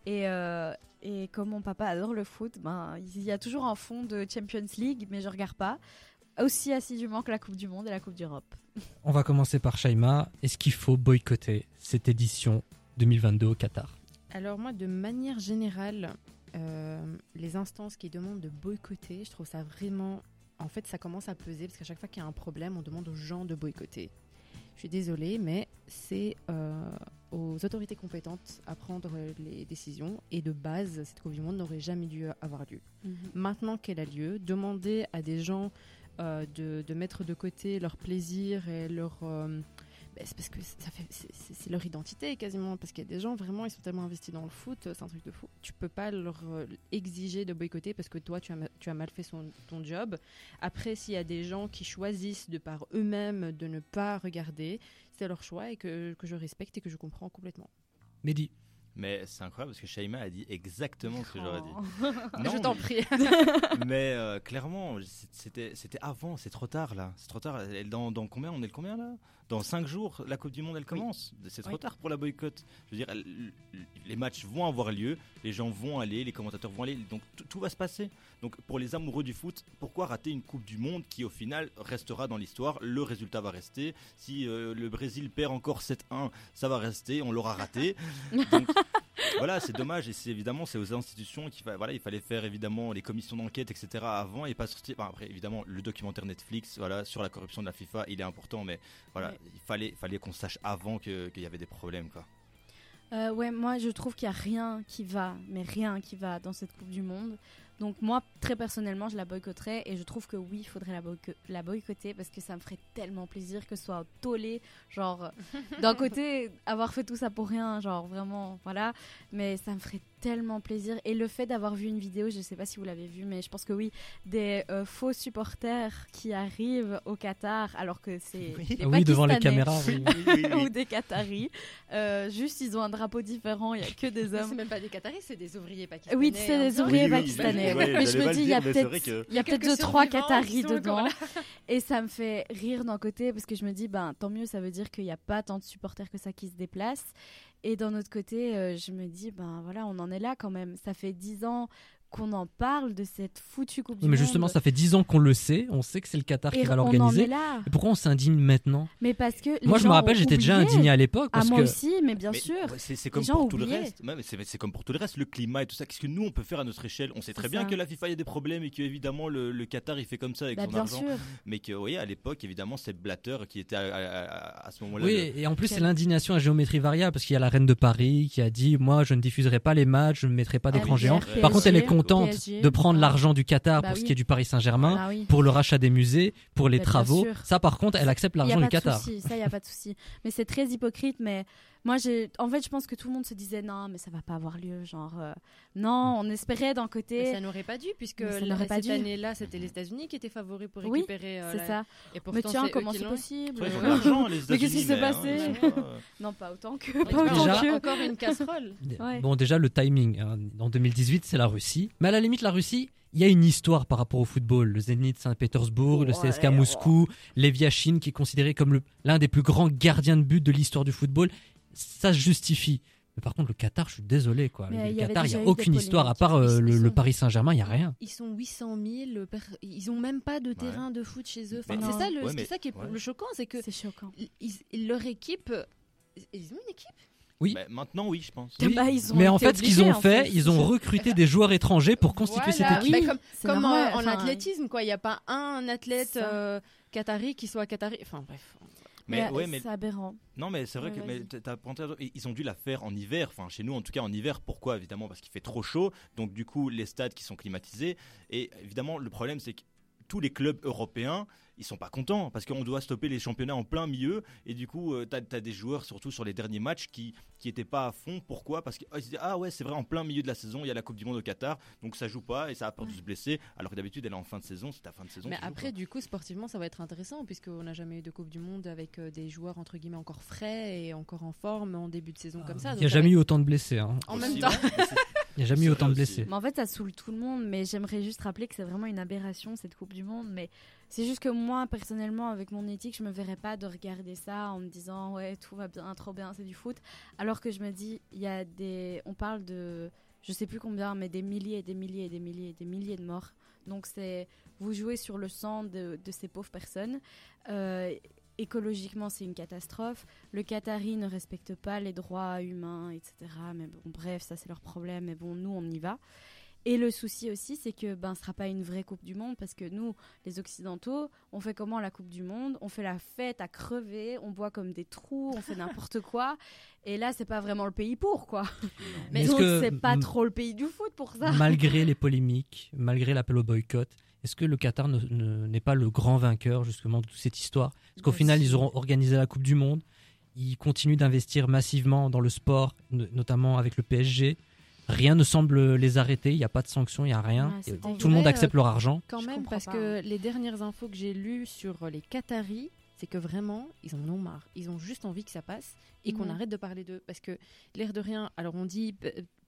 Et, euh, et comme mon papa adore le foot, ben, il y a toujours un fond de Champions League, mais je regarde pas. Aussi assidûment que la Coupe du Monde et la Coupe d'Europe. On va commencer par Shaima. Est-ce qu'il faut boycotter cette édition 2022 au Qatar? Alors moi, de manière générale, euh, les instances qui demandent de boycotter, je trouve ça vraiment... En fait, ça commence à peser parce qu'à chaque fois qu'il y a un problème, on demande aux gens de boycotter. Je suis désolée, mais c'est euh, aux autorités compétentes à prendre les décisions. Et de base, cette Coupe du Monde n'aurait jamais dû avoir lieu. Maintenant qu'elle a lieu, demander à des gens euh, de, de mettre de côté leur plaisir et leur, euh, c'est parce que ça fait, c'est- leur identité quasiment. Parce qu'il y a des gens vraiment, ils sont tellement investis dans le foot, c'est un truc de fou. Tu peux pas leur euh, exiger de boycotter parce que toi, tu as, tu as mal fait son- ton job. Après, s'il y a des gens qui choisissent de par eux-mêmes de ne pas regarder, c'est leur choix et que, que je respecte et que je comprends complètement. Mehdi. Mais c'est incroyable parce que Shaima a dit exactement ce que j'aurais dit. Oh. Non, je t'en prie. Mais euh, clairement, c'était avant, c'est trop tard là. C'est trop tard. Dans, dans combien? On est le combien là? Dans 5 jours, la Coupe du Monde elle commence. C'est trop Oui. tard pour la boycott. Je veux dire, les matchs vont avoir lieu, les gens vont aller, les commentateurs vont aller, donc tout- tout va se passer. Donc pour les amoureux du foot, pourquoi rater une Coupe du Monde qui au final restera dans l'histoire? Le résultat va rester. Si euh, le Brésil perd encore 7-1, ça va rester, on l'aura raté. Donc, voilà, c'est dommage et c'est évidemment c'est aux institutions qu'il fa- voilà, il fallait faire évidemment les commissions d'enquête etc avant et pas sortir. enfin, après évidemment le documentaire Netflix voilà sur la corruption de la FIFA il est important mais voilà Ouais. il fallait fallait qu'on sache avant que- qu'il y avait des problèmes quoi. Euh, ouais, moi je trouve qu'il n'y a rien qui va, mais rien qui va dans cette Coupe du Monde. Donc moi, très personnellement, je la boycotterais et je trouve que oui, il faudrait la, boyco- la boycotter parce que ça me ferait tellement plaisir que ce soit tollé. Genre, euh, d'un côté, avoir fait tout ça pour rien, genre vraiment, voilà. Mais ça me ferait tellement plaisir. Et le fait d'avoir vu une vidéo, je sais pas si vous l'avez vu, mais je pense que oui, des euh, faux supporters qui arrivent au Qatar alors que c'est Oui. des oui, devant les caméras. oui. ou des Qataris. Euh, juste, ils ont un drapeau différent, il n'y a que des hommes. C'est même pas des Qataris, c'est des ouvriers pakistanais. Oui, c'est hein. des ouvriers pakistanais. mais je me dis, il y a c'est peut-être que- il y a peut-être deux, trois Qataris dedans. Et ça me fait rire d'un côté parce que je me dis, ben, tant mieux, ça veut dire qu'il n'y a pas tant de supporters que ça qui se déplacent. Et d'un autre côté, euh, je me dis, ben voilà, on en est là quand même. Ça fait dix ans qu'on en parle de cette foutue Coupe du mais Monde. justement, ça fait 10 ans qu'on le sait. On sait que c'est le Qatar Et qui va on en l'organiser. est là. Et pourquoi on s'indigne maintenant Mais parce que. Moi, je me rappelle, j'étais déjà indigné à l'époque. Ah, Parce moi que aussi, mais bien Mais, sûr. C'est comme pour tout le reste. C'est comme pour tout le reste, le climat et tout ça. Qu'est-ce que nous on peut faire à notre échelle? On sait très bien ça. que la FIFA il y a des problèmes et que évidemment le, le Qatar il fait comme ça avec Bah, son bien argent. sûr. Mais que oui, à l'époque évidemment c'est Blatter qui était à, à- à- à ce moment-là. Oui, le- et en plus, c'est l'indignation à géométrie variable parce qu'il y a la reine de Paris qui a dit Moi, je ne diffuserai pas les matchs, je ne mettrai pas d'écran Ah, géant. PSG, Par contre, elle est contente PSG, de prendre l'argent du Qatar Bah pour ce qui est du Paris Saint-Germain, Bah oui. pour le rachat des musées, pour les Bah, travaux. Ça, par contre, elle accepte l'argent du Qatar. souci, ça, il n'y a pas de souci. Mais c'est très hypocrite, mais moi, j'ai... en fait, je pense que tout le monde se disait non, mais ça va pas avoir lieu. Genre, euh, non, on espérait d'un Mais côté. ça n'aurait pas dû, puisque Mais la- pas cette dû. année-là, c'était les États-Unis qui étaient favoris pour Oui, récupérer. euh, C'est la- ça. Et Mais pourtant, tiens, c'est eux comment c'est possible Ouais, Mais qu'est-ce qui s'est mais, hein, passé pas- Non, pas autant que. Pas autant Déjà- que. Encore une casserole. Ouais. Bon, déjà, le timing. hein. En 2018, c'est la Russie. Mais à la limite, la Russie, il y a une histoire par rapport au football. Le Zénith Saint-Pétersbourg, le Ouais, CSKA Moscou, Leviachine, qui est considéré comme le- l'un des plus grands gardiens de but de l'histoire du football. Ça se justifie. Mais par contre, le Qatar, je suis désolé. Quoi. Mais le y Qatar, il n'y a aucune histoire. À part euh, le, Paris Saint-Germain, il n'y a rien. Ils sont 800 000. per- Ils ont même pas de terrain de foot chez eux. Enfin, c'est ça, le, Ouais, c'est mais- ça qui est ouais. le choquant, c'est que C'est choquant. ils- leur équipe, ils ont une équipe? Oui. Mais maintenant oui, je pense. Oui. Bah, ils ont Mais en fait, ce qu'ils ont en fait, fait. ils ont recruté des joueurs étrangers pour constituer Voilà. cette équipe. Mais Oui, comme, c'est comme normal, en, athlétisme, quoi. Il n'y a pas un athlète euh, qatari qui soit qatari. Enfin bref. Mais Mais, ouais, mais c'est aberrant. Non, mais c'est vrai Ouais, que mais t'as- pointé Ils ont dû la faire en hiver, enfin chez nous en tout cas en hiver. Pourquoi? Évidemment parce qu'il fait trop chaud, donc du coup les stades qui sont climatisés. Et évidemment le problème c'est que tous les clubs européens ils sont pas contents parce qu'on doit stopper les championnats en plein milieu et du coup tu as, des joueurs surtout sur les derniers matchs qui qui étaient pas à fond. Pourquoi? Parce qu'ils se disaient ah ouais c'est vrai en plein milieu de la saison il y a la Coupe du Monde au Qatar donc ça joue pas et ça a peur de se blesser alors que d'habitude elle est en fin de saison c'est ta fin de saison. Mais joues après, pas. du coup, sportivement, ça va être intéressant puisqu'on n'a jamais eu de Coupe du Monde avec euh, des joueurs entre guillemets encore frais et encore en forme en début de saison comme ça. Il n'y a jamais eu autant de blessés. hein. En Aussi, même temps. Il n'y a jamais eu autant de blessés. Mais en fait, ça saoule tout le monde. Mais j'aimerais juste rappeler que c'est vraiment une aberration cette Coupe du Monde. Mais c'est juste que moi, personnellement, avec mon éthique, je me verrais pas de regarder ça en me disant ouais tout va bien, trop bien, c'est du foot. Alors que je me dis, il y a des, on parle de, je sais plus combien, mais des milliers et des milliers et des milliers et des milliers de morts. Donc c'est, vous jouez sur le sang de, de ces pauvres personnes. Euh, écologiquement, c'est une catastrophe. Le Qatari ne respecte pas les droits humains, etc. Mais bon, bref, ça c'est leur problème. Mais bon, nous, on y va. Et le souci aussi, c'est que ben, ce sera pas une vraie Coupe du Monde parce que nous, les Occidentaux, on fait comment la Coupe du Monde? On fait la fête à crever, on boit comme des trous, on fait n'importe quoi. Et là, c'est pas vraiment le pays pour quoi. Mais Mais donc, c'est pas trop le pays du foot pour ça. malgré les polémiques, malgré l'appel au boycott, est-ce que le Qatar ne- ne- n'est pas le grand vainqueur justement de toute cette histoire? Parce qu'au Bah, final, ils auront organisé la Coupe du Monde, Ils continuent d'investir massivement dans le sport, no- notamment avec le PSG. Rien ne semble les arrêter, il n'y a pas de sanctions, il n'y a rien. Tout le monde accepte leur argent. Quand même, parce pas, que les dernières infos que j'ai lues sur euh, les Qataris, c'est que vraiment, ils en ont marre. Ils ont juste envie que ça passe et qu'on arrête de parler d'eux. Parce que l'air de rien, alors on dit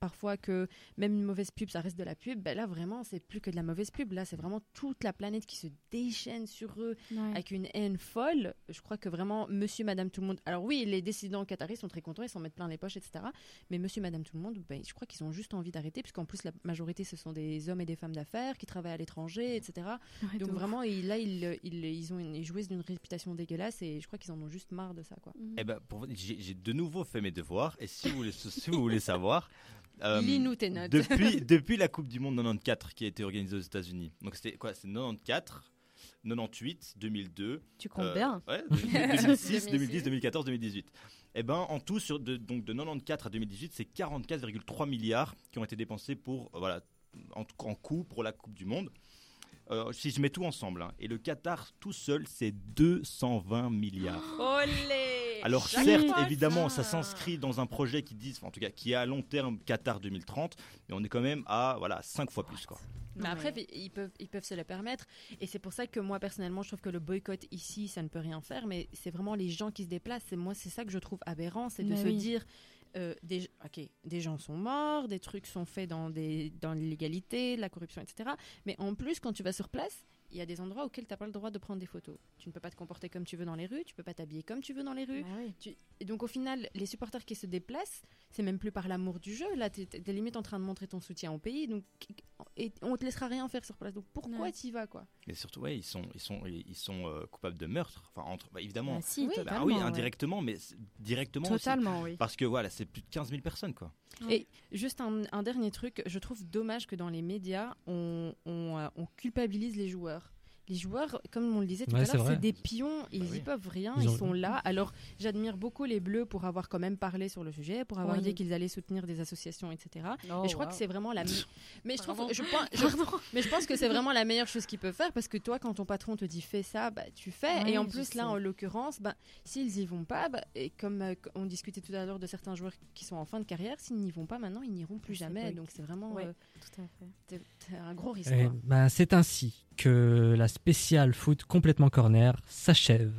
parfois que même une mauvaise pub, ça reste de la pub. Ben là, vraiment, c'est plus que de la mauvaise pub. Là, c'est vraiment toute la planète qui se déchaîne sur eux Ouais. avec une haine folle. Je crois que vraiment, monsieur, madame, tout le monde. Alors oui, les décidents qataris sont très contents, ils s'en mettent plein les poches, etc. Mais monsieur, madame, tout le monde, ben, je crois qu'ils ont juste envie d'arrêter, puisqu'en plus, la majorité, ce sont des hommes et des femmes d'affaires qui travaillent à l'étranger, etc. Ouais, Donc vraiment, ils- là, ils, ils, ils ont une, ils jouissent d'une réputation dégueulasse et je crois qu'ils en ont juste marre de ça, quoi. Mhm. Eh ben, pour vous- j'ai j'ai de nouveau fait mes devoirs et si vous voulez, si vous voulez savoir. Euh, Lis-nous tes notes. Depuis, depuis la Coupe du Monde 94 qui a été organisée aux États-Unis. Donc c'était quoi? C'est 94, 98, 2002. Tu comptes euh, bien. ouais, 2006, 2010, 2014, 2018. Eh ben, en tout, sur de, donc de 94 à 2018, c'est 44,3 milliards qui ont été dépensés pour, euh, voilà, en, en coût pour la Coupe du Monde. Euh, si je mets tout ensemble, hein. et le Qatar tout seul, c'est 220 milliards. Olé Alors certes, évidemment, ça. s'inscrit dans un projet qui dit, enfin, en tout cas, qui est à long terme Qatar 2030, mais on est quand même à voilà 5 fois plus quoi. Mais après, ils peuvent, ils peuvent se le permettre. Et c'est pour ça que moi, personnellement, je trouve que le boycott ici, ça ne peut rien faire. Mais c'est vraiment les gens qui se déplacent. Et moi, c'est ça que je trouve aberrant. C'est de Mais se oui. dire. euh, des, ok, des gens sont morts, des trucs sont faits dans, des, dans l'illégalité, la corruption, etc. Mais en plus, quand tu vas sur place, il y a des endroits auxquels tu n'as pas le droit de prendre des photos. Tu ne peux pas te comporter comme tu veux dans les rues, tu peux pas t'habiller comme tu veux dans les rues. Bah oui. Tu- Et donc au final, les supporters qui se déplacent, c'est même plus par l'amour du jeu. Là, tu es, limite en train de montrer ton soutien au pays. Donc, et on te laissera rien faire sur place. Donc pourquoi Ouais. tu y vas quoi? Et surtout, ouais, ils sont, ils sont, ils sont euh, coupables de meurtre. Enfin, entre, bah, évidemment. Bah si, Oui. Bah ouais. indirectement, mais directement aussi. Totalement, oui. Parce que voilà, c'est plus de 15 000 personnes quoi. Et juste un, un dernier truc, je trouve dommage que dans les médias, on, on, euh, on culpabilise les joueurs. Les joueurs, comme on le disait tout Ouais, à l'heure, c'est des pions, ils oui. y peuvent rien, Ils ils, ont- sont là. Alors j'admire beaucoup les Bleus pour avoir quand même parlé sur le sujet, pour avoir Oui. dit qu'ils allaient soutenir des associations, etc. Oh, et je crois wow. que c'est vraiment la. Mais je trouve, Pardon. je pense, je- mais je pense que c'est vraiment la meilleure chose qu'ils peuvent faire parce que toi, quand ton patron te dit fais ça, bah tu fais. Ouais, et en plus là, sais. en l'occurrence, bah s'ils y vont pas, bah, et comme euh, on discutait tout à l'heure de certains joueurs qui sont en fin de carrière, s'ils n'y vont pas maintenant, ils n'iront plus jamais. Donc c'est vraiment Ouais. euh, Tout à fait. c'est- c'est un gros risque. Ben, c'est ainsi que la spéciale foot complètement corner s'achève.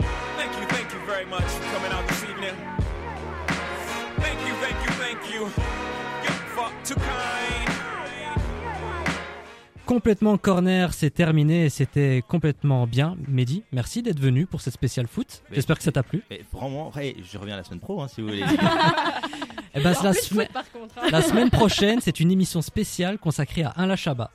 Thank you, thank you very much for coming out this evening. Thank you, thank you, thank you. You're fuck too kind. Complètement corner, c'est terminé et c'était complètement bien. Mehdi, merci d'être venu pour cette spéciale foot. J'espère que ça t'a plu. Mais vraiment, ouais, je reviens la semaine pro hein, si vous voulez. Eh ben, la, semaine- foot, par contre. hein. la semaine prochaine, c'est une émission spéciale consacrée à Alain Chabat.